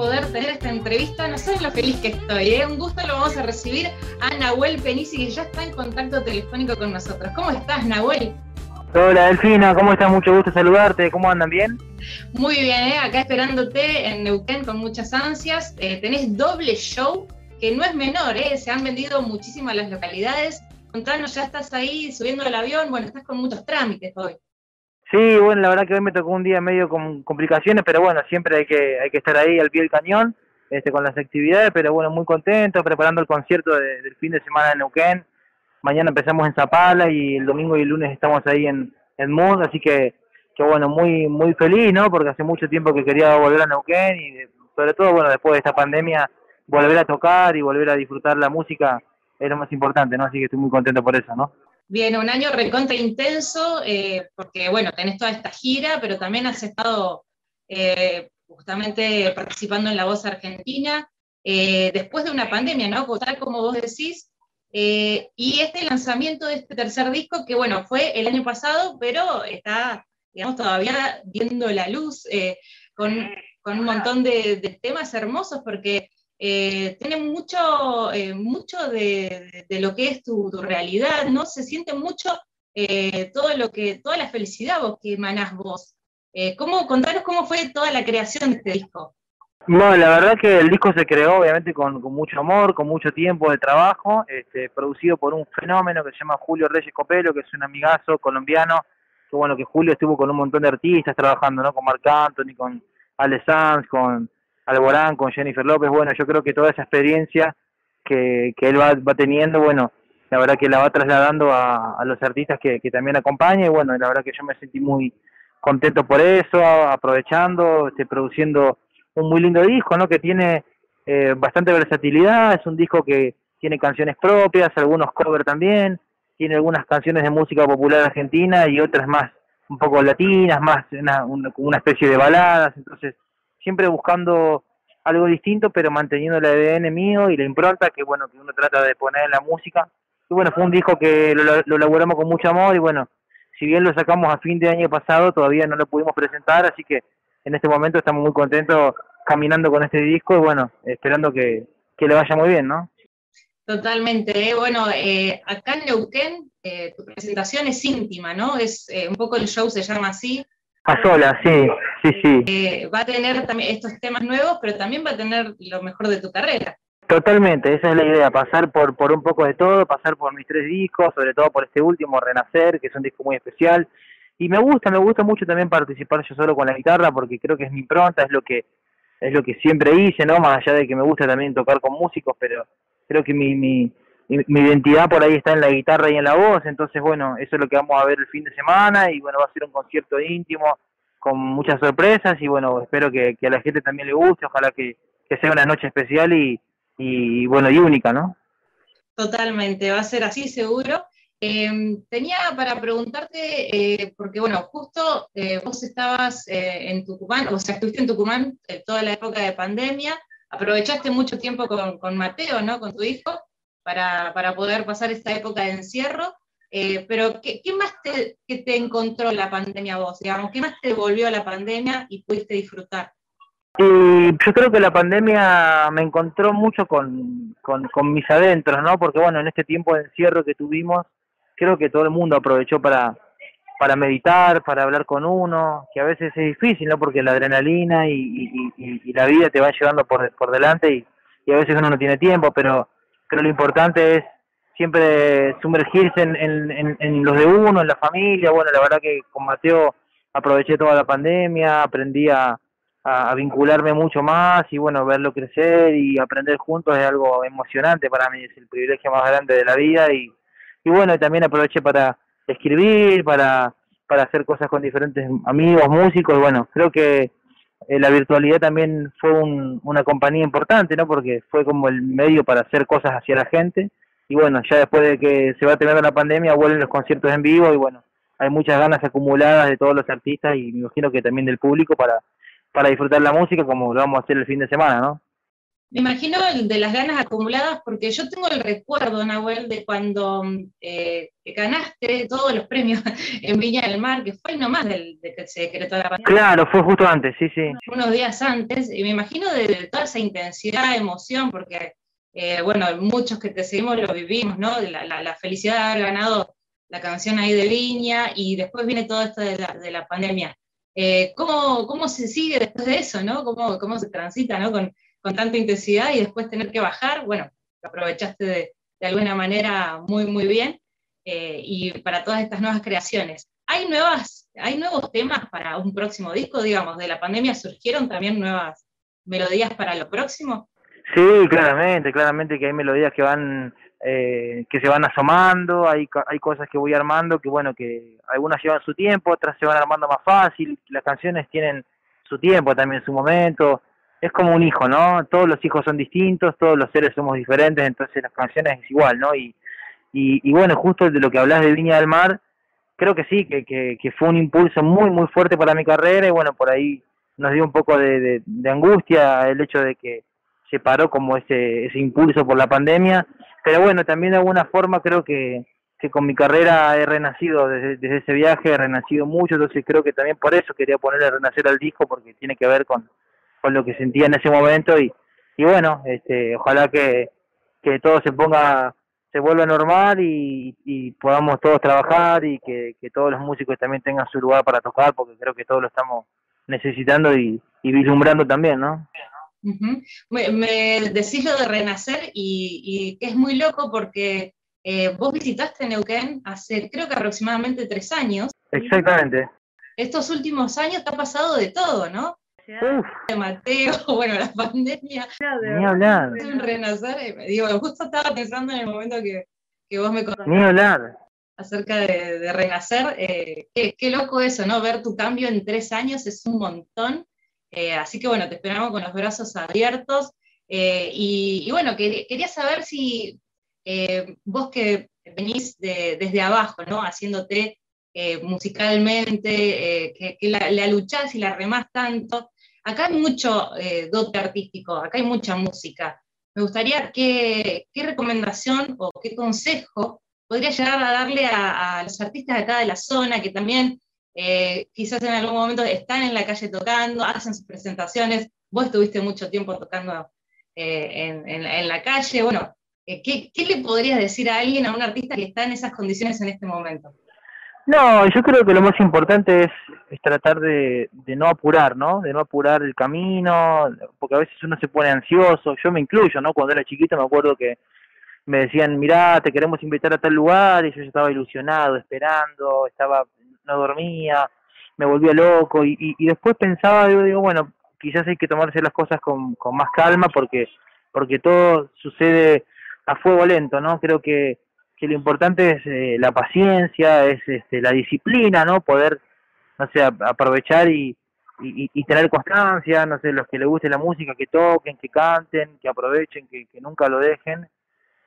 poder tener esta entrevista. No sabes lo feliz que estoy. ¿eh? Un gusto lo vamos a recibir a Nahuel Penici, que ya está en contacto telefónico con nosotros. ¿Cómo estás, Nahuel? Hola, Delfina, ¿cómo estás? Mucho gusto saludarte. ¿Cómo andan? ¿Bien? Muy bien, ¿eh? acá esperándote en Neuquén con muchas ansias. Eh, tenés doble show, que no es menor, ¿eh? se han vendido muchísimas las localidades. Contanos, ya estás ahí subiendo el avión, bueno, estás con muchos trámites hoy. Sí, bueno, la verdad que hoy me tocó un día medio con complicaciones, pero bueno, siempre hay que, hay que estar ahí al pie del cañón este, con las actividades, pero bueno, muy contento, preparando el concierto del fin de semana en Neuquén. Mañana empezamos en Zapala y el domingo y el lunes estamos ahí en, en Mood, así que, que bueno, muy muy feliz, ¿no? Porque hace mucho tiempo que quería volver a Neuquén y sobre todo, bueno, después de esta pandemia, volver a tocar y volver a disfrutar la música es lo más importante, ¿no? Así que estoy muy contento por eso, ¿no? Bien, un año recontra intenso, eh, porque bueno, tenés toda esta gira, pero también has estado eh, justamente participando en La Voz Argentina, eh, después de una pandemia, ¿no? Tal como vos decís, y este lanzamiento de este tercer disco, que bueno, fue el año pasado, pero está, digamos, todavía viendo la luz, con, con, un montón de temas hermosos, porque eh, mucho, eh, mucho de, lo que es tu, realidad, ¿no? Se siente mucho eh, todo lo que, toda la felicidad vos que emanás vos. ¿cómo, contanos cómo fue toda la creación de este disco. Bueno, la verdad que el disco se creó obviamente con, mucho amor, con mucho tiempo de trabajo, este, producido por un fenómeno que se llama Julio Reyes Copelo, que es un amigazo colombiano, que bueno, que Julio estuvo con un montón de artistas trabajando, ¿no? Con Marc Anthony, con Ale con Alborán, con Jennifer López, bueno, yo creo que toda esa experiencia que, él va, teniendo, bueno, la verdad que la va trasladando a, los artistas que, también acompaña. Y bueno, la verdad que yo me sentí muy contento por eso, aprovechando, este, produciendo un muy lindo disco, ¿no? Que tiene eh, bastante versatilidad, es un disco que tiene canciones propias, algunos covers también, tiene algunas canciones de música popular argentina y otras más un poco latinas, más una, una especie de baladas, entonces siempre buscando algo distinto, pero manteniendo el ADN mío y la impronta que bueno que uno trata de poner en la música. Y bueno, fue un disco que lo, elaboramos con mucho amor y bueno, si bien lo sacamos a fin de año pasado, todavía no lo pudimos presentar, así que en este momento estamos muy contentos caminando con este disco y bueno, esperando que, que le vaya muy bien, ¿no? Totalmente. ¿eh? Bueno, eh, acá en Neuquén eh, tu presentación es íntima, ¿no? Es un poco el show se llama así. A sola, sí. Sí, sí. Eh, va a tener también estos temas nuevos, pero también va a tener lo mejor de tu carrera. Totalmente, esa es la idea, pasar por, por un poco de todo, pasar por mis tres discos, sobre todo por este último, Renacer, que es un disco muy especial. Y me gusta, me gusta mucho también participar yo solo con la guitarra, porque creo que es mi impronta, es lo que es lo que siempre hice, ¿no? Más allá de que me gusta también tocar con músicos, pero creo que mi, mi, mi identidad por ahí está en la guitarra y en la voz, entonces bueno, eso es lo que vamos a ver el fin de semana y bueno, va a ser un concierto íntimo, con muchas sorpresas y bueno, espero que, a la gente también le guste, ojalá que, sea una noche especial y, y, bueno, y única, ¿no? Totalmente, va a ser así seguro. Em, tenía para preguntarte, eh, porque bueno, justo eh, vos estabas eh, en Tucumán, o sea, estuviste en Tucumán toda la época de pandemia, aprovechaste mucho tiempo con, con Mateo, ¿no? Con tu hijo, para, para poder pasar esta época de encierro. Eh, pero, ¿qué, más te, que te encontró la pandemia vos? Digamos? ¿Qué más te volvió la pandemia y pudiste disfrutar? yo creo que la pandemia me encontró mucho con, con, mis adentros, ¿no? Porque, bueno, en este tiempo de encierro que tuvimos, creo que todo el mundo aprovechó para, para meditar, para hablar con uno, que a veces es difícil, ¿no? Porque la adrenalina y, y, la vida te va llevando por, por delante y a veces uno no tiene tiempo, pero creo lo importante es siempre sumergirse en, los de uno, en la familia. Bueno, la verdad que con Mateo aproveché toda la pandemia, aprendí a, vincularme mucho más y bueno, verlo crecer y aprender juntos es algo emocionante para mí, es el privilegio más grande de la vida y, y bueno, también aproveché para escribir, para, para hacer cosas con diferentes amigos, músicos, y bueno, creo que la virtualidad también fue un, una compañía importante, ¿no? Porque fue como el medio para hacer cosas hacia la gente y bueno, ya después de que se va a tener la pandemia vuelven los conciertos en vivo y bueno, hay muchas ganas acumuladas de todos los artistas y me imagino que también del público para, para disfrutar la música como lo vamos a hacer el fin de semana, ¿no? Me imagino de las ganas acumuladas, porque yo tengo el recuerdo, Nahuel, de cuando eh, ganaste todos los premios en Viña del Mar, que fue nomás del, de que se decretó la pandemia. Claro, fue justo antes, sí, sí. Unos días antes, y me imagino de, toda esa intensidad, emoción, porque, eh, bueno, muchos que te seguimos lo vivimos, ¿no? La, la, felicidad de haber ganado la canción ahí de Viña, y después viene todo esto de la, de la pandemia. Eh, ¿cómo, ¿Cómo se sigue después de eso, ¿no? ¿Cómo, cómo se transita, ¿no? Con, con tanta intensidad y después tener que bajar, bueno, aprovechaste de, de alguna manera muy, muy bien. Eh, y para todas estas nuevas creaciones. ¿Hay, nuevas, ¿Hay nuevos temas para un próximo disco? Digamos, de la pandemia surgieron también nuevas melodías para lo próximo. Sí, claramente, claramente que hay melodías que van eh, que se van asomando, hay, hay cosas que voy armando que bueno, que algunas llevan su tiempo, otras se van armando más fácil, las canciones tienen su tiempo también, su momento, es como un hijo, ¿no? Todos los hijos son distintos, todos los seres somos diferentes, entonces las canciones es igual, ¿no? Y, y, bueno, justo de lo que hablas de Viña del Mar, creo que sí, que, que, fue un impulso muy, muy fuerte para mi carrera y bueno, por ahí nos dio un poco de, de, angustia el hecho de que se paró como ese, ese impulso por la pandemia, pero bueno, también de alguna forma creo que, que con mi carrera he renacido desde, desde ese viaje, he renacido mucho, entonces creo que también por eso quería ponerle renacer al disco, porque tiene que ver con, con lo que sentía en ese momento y, y bueno, este, ojalá que, que todo se ponga, se vuelva normal y, y podamos todos trabajar y que, que, todos los músicos también tengan su lugar para tocar, porque creo que todos lo estamos necesitando y, y vislumbrando también, ¿no? me, decís lo de renacer y, y es muy loco porque eh, vos visitaste Neuquén hace creo que aproximadamente tres años. Exactamente. Estos últimos años te ha pasado de todo, ¿no? De Mateo, bueno, la pandemia. Ni hablar. Un renacer, eh, digo, justo estaba pensando en el momento que, que vos me contaste. Ni hablar. Acerca de, renacer, eh, qué, loco eso, ¿no? Ver tu cambio en tres años es un montón. Eh, así que bueno, te esperamos con los brazos abiertos. Y, bueno, quería saber si vos que venís desde abajo, ¿no? Haciéndote musicalmente, que, que la, la, luchás y la remás tanto, Acá hay mucho eh, dote artístico, acá hay mucha música. Me gustaría que, qué recomendación o qué consejo podría llegar a darle a, los artistas de acá de la zona que también eh, quizás en algún momento están en la calle tocando, hacen sus presentaciones. Vos estuviste mucho tiempo tocando eh, en, la calle. Bueno, ¿qué, ¿qué le podrías decir a alguien, a un artista que está en esas condiciones en este momento? No, yo creo que lo más importante es, tratar de, no apurar, ¿no? De no apurar el camino, porque a veces uno se pone ansioso, yo me incluyo, ¿no? Cuando era chiquito me acuerdo que me decían, mirá, te queremos invitar a tal lugar, y yo estaba ilusionado, esperando, estaba, no dormía, me volvía loco, y, y, después pensaba, digo, digo, bueno, quizás hay que tomarse las cosas con, con más calma, porque, porque todo sucede a fuego lento, ¿no? Creo que que lo importante es eh, la paciencia, es este, la disciplina, ¿no? Poder, no sé, aprovechar y, y, tener constancia, no sé, los que les guste la música, que toquen, que canten, que aprovechen, que, que nunca lo dejen.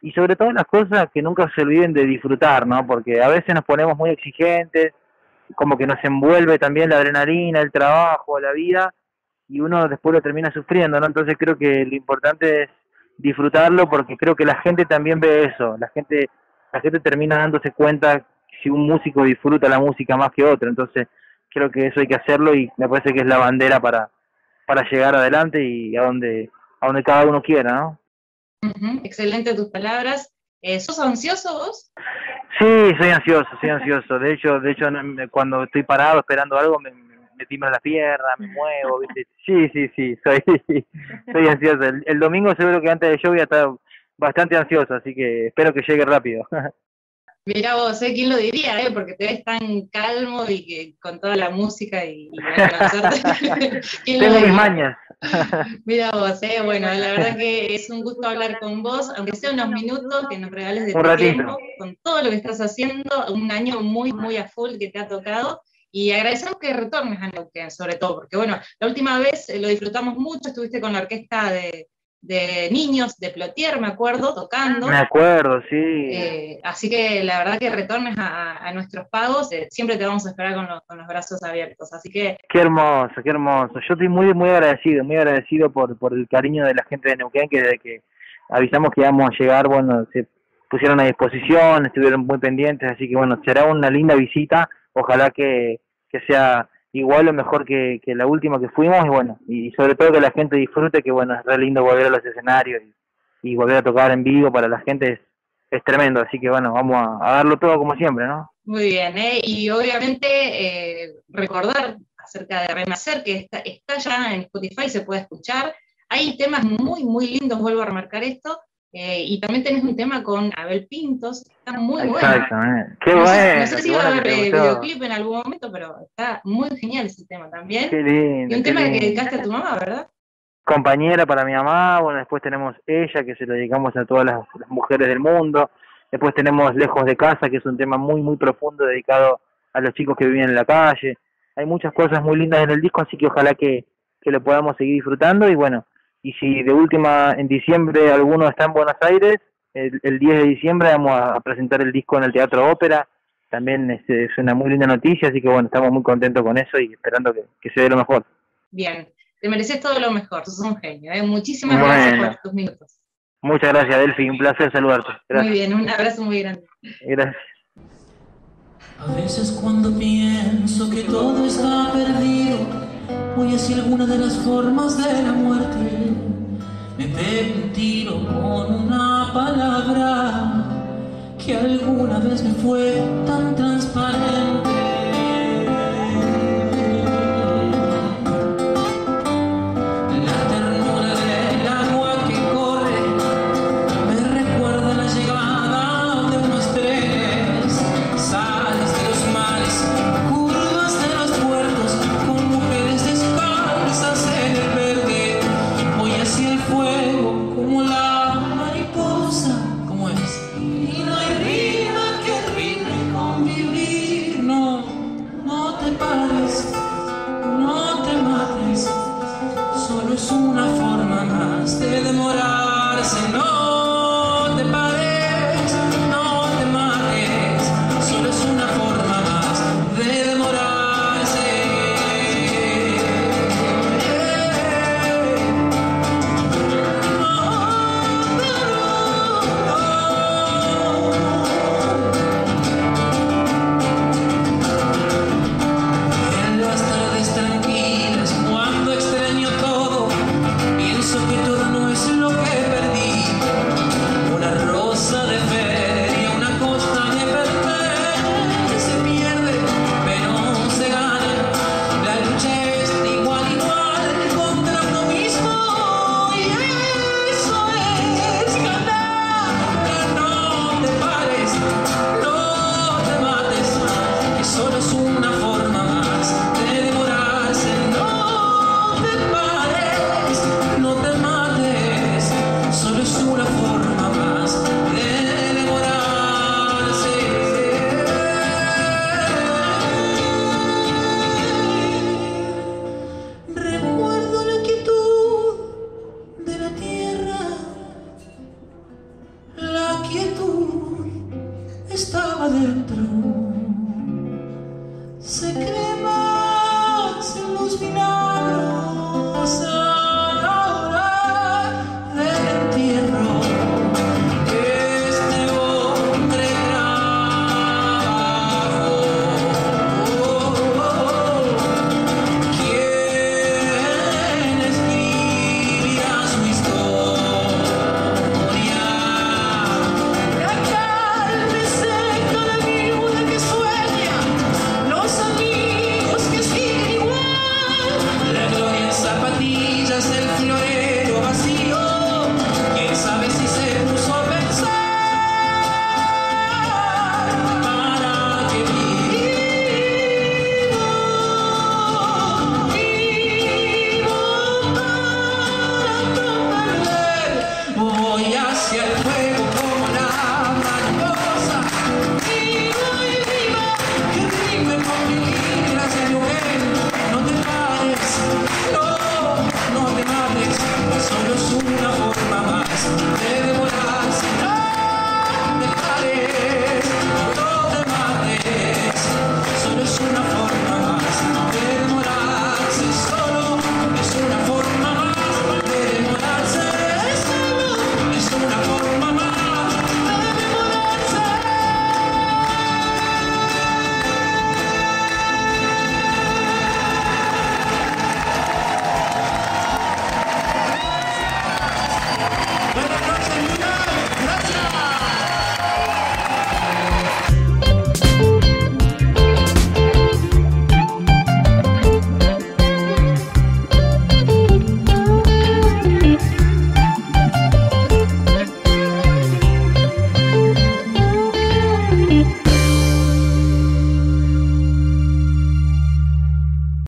Y sobre todo las cosas que nunca se olviden de disfrutar, ¿no? Porque a veces nos ponemos muy exigentes, como que nos envuelve también la adrenalina, el trabajo, la vida, y uno después lo termina sufriendo, ¿no? Entonces creo que lo importante es disfrutarlo porque creo que la gente también ve eso, la gente la gente termina dándose cuenta si un músico disfruta la música más que otro. Entonces, creo que eso hay que hacerlo y me parece que es la bandera para, para llegar adelante y a donde, a donde cada uno quiera, ¿no? Excelente tus palabras. Eh, ¿Sos ansioso vos? Sí, soy ansioso, soy ansioso. De hecho, de hecho cuando estoy parado esperando algo me, me timbra la pierna, me muevo, ¿viste? Sí, sí, sí, soy, soy ansioso. El, el domingo seguro que antes del show voy a estar bastante ansioso, así que espero que llegue rápido. Mira vos, ¿eh? ¿quién lo diría? Eh? Porque te ves tan calmo y que con toda la música y, y Tengo mis mañas. Mira vos, ¿eh? bueno, la verdad que es un gusto hablar con vos, aunque sea unos minutos que nos regales de tu tiempo, con todo lo que estás haciendo, un año muy, muy a full que te ha tocado. Y agradecemos que retornes a Neuquén, sobre todo, porque bueno, la última vez lo disfrutamos mucho, estuviste con la orquesta de, de niños de Plotier, me acuerdo, tocando. Me acuerdo, sí. Eh, así que la verdad que retornes a, nuestros pagos, eh, siempre te vamos a esperar con los, con los, brazos abiertos. Así que. Qué hermoso, qué hermoso. Yo estoy muy, muy agradecido, muy agradecido por, por el cariño de la gente de Neuquén, que desde que avisamos que íbamos a llegar, bueno, se pusieron a disposición, estuvieron muy pendientes, así que bueno, será una linda visita. Ojalá que, que sea igual o mejor que, la última que fuimos y bueno, y sobre todo que la gente disfrute, que bueno, es re lindo volver a los escenarios y, volver a tocar en vivo para la gente es, es tremendo, así que bueno, vamos a, darlo todo como siempre, ¿no? Muy bien, ¿eh? y obviamente eh, recordar acerca de Renacer, que está, está ya en Spotify, se puede escuchar, hay temas muy, muy lindos, vuelvo a remarcar esto, eh, y también tenés un tema con Abel Pintos, está muy bueno. Exactamente. Qué no bueno. no sé si va a haber eh, videoclip en algún momento, pero está muy genial ese tema también. Qué lindo. Y un tema que dedicaste a tu mamá, ¿verdad? Compañera para mi mamá, bueno, después tenemos ella, que se lo dedicamos a todas las, mujeres del mundo. Después tenemos Lejos de Casa, que es un tema muy, muy profundo dedicado a los chicos que viven en la calle. Hay muchas cosas muy lindas en el disco, así que ojalá que, que lo podamos seguir disfrutando. Y bueno, y si de última en diciembre alguno está en Buenos Aires, el, 10 de diciembre vamos a, presentar el disco en el Teatro Ópera, también este, es, una muy linda noticia, así que bueno, estamos muy contentos con eso y esperando que, se dé lo mejor. Bien, te mereces todo lo mejor, sos un genio, ¿eh? muchísimas gracias por tus minutos. Muchas gracias, Delphi, un placer saludarte. Muy bien, un abrazo muy grande. Gracias. A veces cuando pienso que todo está perdido, voy hacia alguna de las formas de la muerte. Pego un tiro con una palabra que alguna vez me fue tan transparente. Es